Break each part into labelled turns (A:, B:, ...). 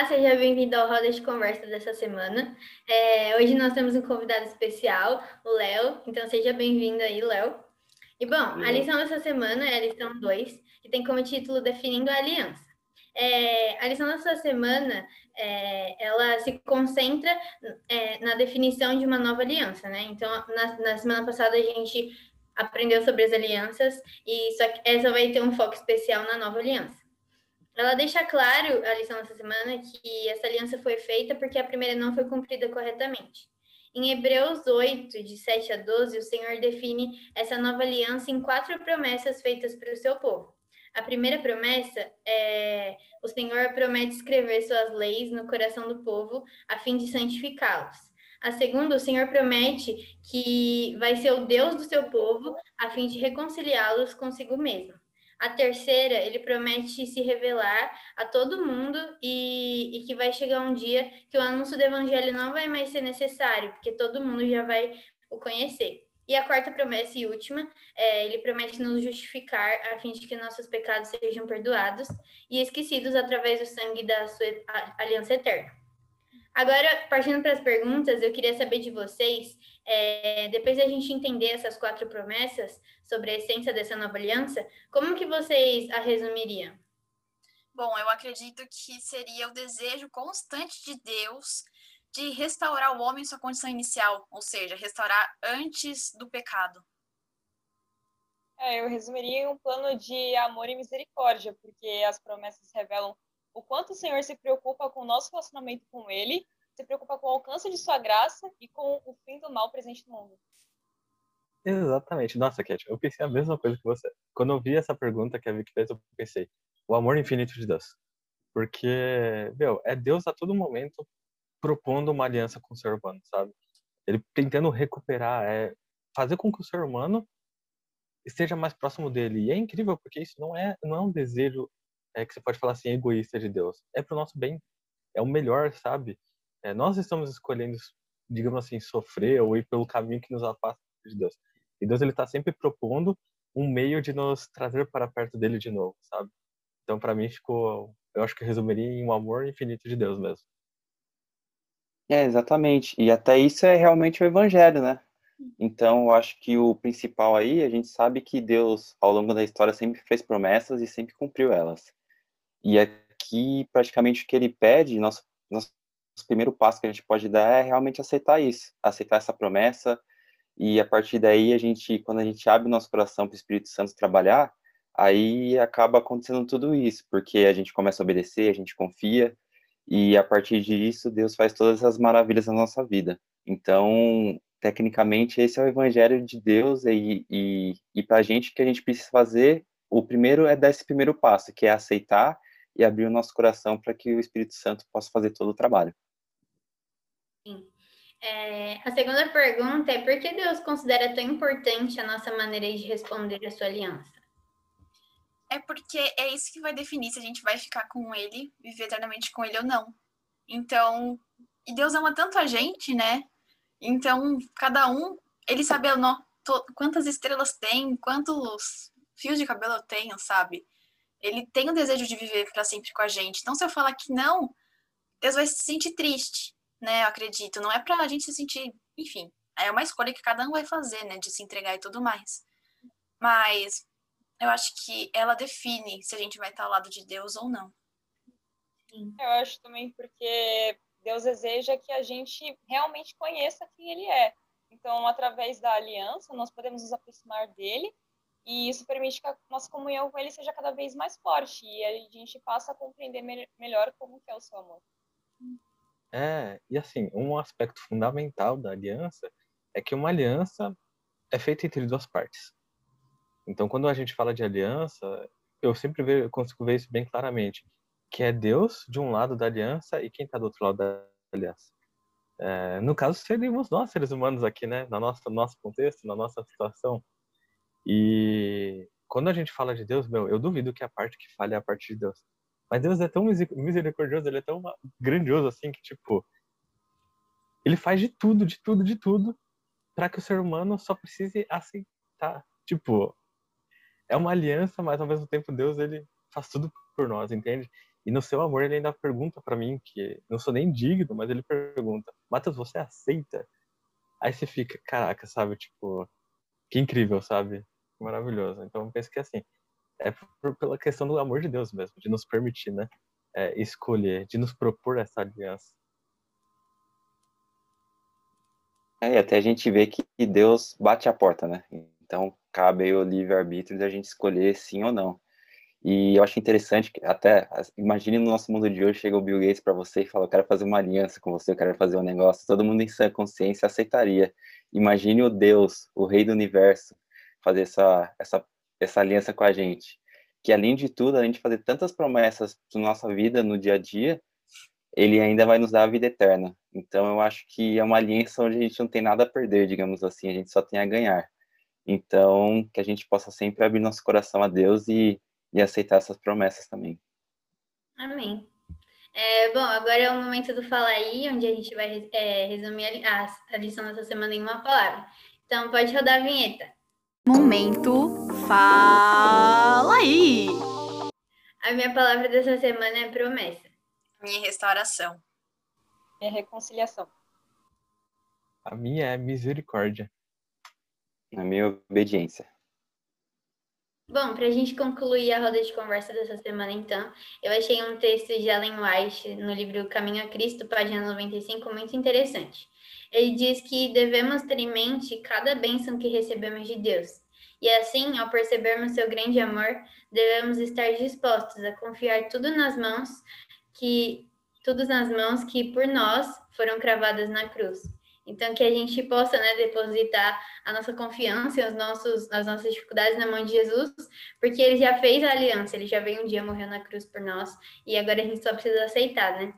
A: Olá, seja bem-vindo ao Roda de Conversa dessa semana. É, hoje nós temos um convidado especial, o Léo, então seja bem-vindo aí, Léo. E bom, a lição dessa semana é a lição 2, que tem como título Definindo a Aliança. É, a lição dessa semana, é, ela se concentra é, na definição de uma nova aliança, né? Então, na, na semana passada a gente aprendeu sobre as alianças e só que essa vai ter um foco especial na nova aliança. Ela deixa claro, a lição dessa semana, que essa aliança foi feita porque a primeira não foi cumprida corretamente. Em Hebreus 8, de 7 a 12, o Senhor define essa nova aliança em quatro promessas feitas para o seu povo. A primeira promessa é o Senhor promete escrever suas leis no coração do povo a fim de santificá-los. A segunda, o Senhor promete que vai ser o Deus do seu povo a fim de reconciliá-los consigo mesmo. A terceira, ele promete se revelar a todo mundo e, e, que vai chegar um dia que o anúncio do evangelho não vai mais ser necessário, porque todo mundo já vai o conhecer. E a quarta promessa e última, é, ele promete nos justificar a fim de que nossos pecados sejam perdoados e esquecidos através do sangue da sua aliança eterna. Agora, partindo para as perguntas, eu queria saber de vocês, é, depois de a gente entender essas quatro promessas sobre a essência dessa nova aliança, como que vocês a resumiriam?
B: Bom, eu acredito que seria o desejo constante de Deus de restaurar o homem em sua condição inicial, ou seja, restaurar antes do pecado.
C: É, eu resumiria em um plano de amor e misericórdia, porque as promessas revelam o quanto o Senhor se preocupa com o nosso relacionamento com Ele, se preocupa com o alcance de Sua graça e com o fim do mal presente no mundo.
D: Exatamente. Nossa, Cat, eu pensei a mesma coisa que você. Quando eu vi essa pergunta que a Vicky fez, eu pensei, o amor infinito de Deus. Porque, meu, é Deus a todo momento propondo uma aliança com o ser humano, sabe? Ele tentando recuperar, é fazer com que o ser humano esteja mais próximo dele. E é incrível porque isso não é, não é um desejo é que você pode falar assim, egoísta de Deus. É pro nosso bem. É o melhor, sabe? É, nós estamos escolhendo, digamos assim, sofrer ou ir pelo caminho que nos afasta de Deus. E Deus ele está sempre propondo um meio de nos trazer para perto dele de novo, sabe? Então, para mim, ficou. Eu acho que resumiria em um amor infinito de Deus mesmo.
E: É, exatamente. E até isso é realmente o evangelho, né? Então, eu acho que o principal aí, a gente sabe que Deus, ao longo da história, sempre fez promessas e sempre cumpriu elas. E aqui, praticamente, o que ele pede, nosso, nosso primeiro passo que a gente pode dar é realmente aceitar isso, aceitar essa promessa. E a partir daí, a gente, quando a gente abre o nosso coração para o Espírito Santo trabalhar, aí acaba acontecendo tudo isso, porque a gente começa a obedecer, a gente confia, e a partir disso, Deus faz todas as maravilhas na nossa vida. Então, tecnicamente, esse é o evangelho de Deus, e, e, e para a gente, o que a gente precisa fazer, o primeiro é dar esse primeiro passo, que é aceitar e abrir o nosso coração para que o Espírito Santo possa fazer todo o trabalho.
A: Sim. É, a segunda pergunta é por que Deus considera tão importante a nossa maneira de responder à sua aliança?
B: É porque é isso que vai definir se a gente vai ficar com ele, viver eternamente com ele ou não. Então, e Deus ama tanto a gente, né? Então, cada um, ele sabe quantas estrelas tem, quantos fios de cabelo eu tenho, sabe? Ele tem o desejo de viver para sempre com a gente. Então, se eu falar que não, Deus vai se sentir triste, né? Eu acredito. Não é pra gente se sentir, enfim, é uma escolha que cada um vai fazer, né? De se entregar e tudo mais. Mas eu acho que ela define se a gente vai estar ao lado de Deus ou não.
C: Eu acho também porque Deus deseja que a gente realmente conheça quem Ele é. Então, através da aliança, nós podemos nos aproximar dele e isso permite que a nossa comunhão com ele seja cada vez mais forte e a gente passa a compreender me melhor como é o seu amor.
D: É, e assim, um aspecto fundamental da aliança é que uma aliança é feita entre duas partes. Então, quando a gente fala de aliança, eu sempre vejo, consigo ver isso bem claramente, que é Deus de um lado da aliança e quem está do outro lado da aliança. É, no caso, seríamos nós, seres humanos aqui, né? Na nossa, no nosso contexto, na nossa situação. E quando a gente fala de Deus, meu, eu duvido que a parte que falha é a parte de Deus. Mas Deus é tão misericordioso, ele é tão grandioso assim que, tipo, ele faz de tudo, de tudo, de tudo, para que o ser humano só precise aceitar. Tipo, é uma aliança, mas ao mesmo tempo Deus, ele faz tudo por nós, entende? E no seu amor ele ainda pergunta para mim que não sou nem digno, mas ele pergunta: "Matheus, você aceita?" Aí você fica, caraca, sabe, tipo, que incrível, sabe? Maravilhoso. Então eu penso que assim, é por, pela questão do amor de Deus mesmo, de nos permitir, né, é, escolher, de nos propor essa aliança.
E: É, e até a gente vê que Deus bate a porta, né? Então cabe o livre-arbítrio de a gente escolher sim ou não. E eu acho interessante que até, imagine no nosso mundo de hoje, chega o Bill Gates para você e fala, eu quero fazer uma aliança com você, eu quero fazer um negócio. Todo mundo em sã consciência aceitaria. Imagine o Deus, o rei do universo, fazer essa, essa, essa aliança com a gente. Que além de tudo, além de fazer tantas promessas para nossa vida no dia a dia, ele ainda vai nos dar a vida eterna. Então eu acho que é uma aliança onde a gente não tem nada a perder, digamos assim, a gente só tem a ganhar. Então, que a gente possa sempre abrir nosso coração a Deus e e aceitar essas promessas também.
A: Amém. É, bom, agora é o momento do Fala Aí, onde a gente vai é, resumir a, a lição dessa semana em uma palavra. Então, pode rodar a vinheta.
F: Momento Fala Aí!
A: A minha palavra dessa semana é promessa.
B: Minha restauração.
C: Minha reconciliação.
D: A minha é misericórdia.
E: A minha obediência.
A: Bom, para a gente concluir a roda de conversa dessa semana, então, eu achei um texto de Ellen White no livro Caminho a Cristo, página 95, muito interessante. Ele diz que devemos ter em mente cada bênção que recebemos de Deus. E assim, ao percebermos seu grande amor, devemos estar dispostos a confiar tudo nas mãos que tudo nas mãos que por nós foram cravadas na cruz. Então, que a gente possa né, depositar a nossa confiança e os nossos, as nossas dificuldades na mão de Jesus, porque ele já fez a aliança, ele já veio um dia, morreu na cruz por nós, e agora a gente só precisa aceitar, né?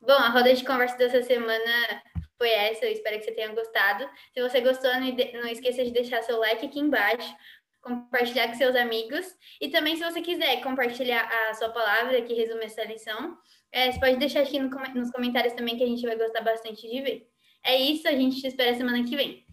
A: Bom, a roda de conversa dessa semana foi essa, eu espero que você tenha gostado. Se você gostou, não esqueça de deixar seu like aqui embaixo, compartilhar com seus amigos, e também, se você quiser compartilhar a sua palavra que resume essa lição, é, você pode deixar aqui no, nos comentários também, que a gente vai gostar bastante de ver. É isso, a gente te espera semana que vem.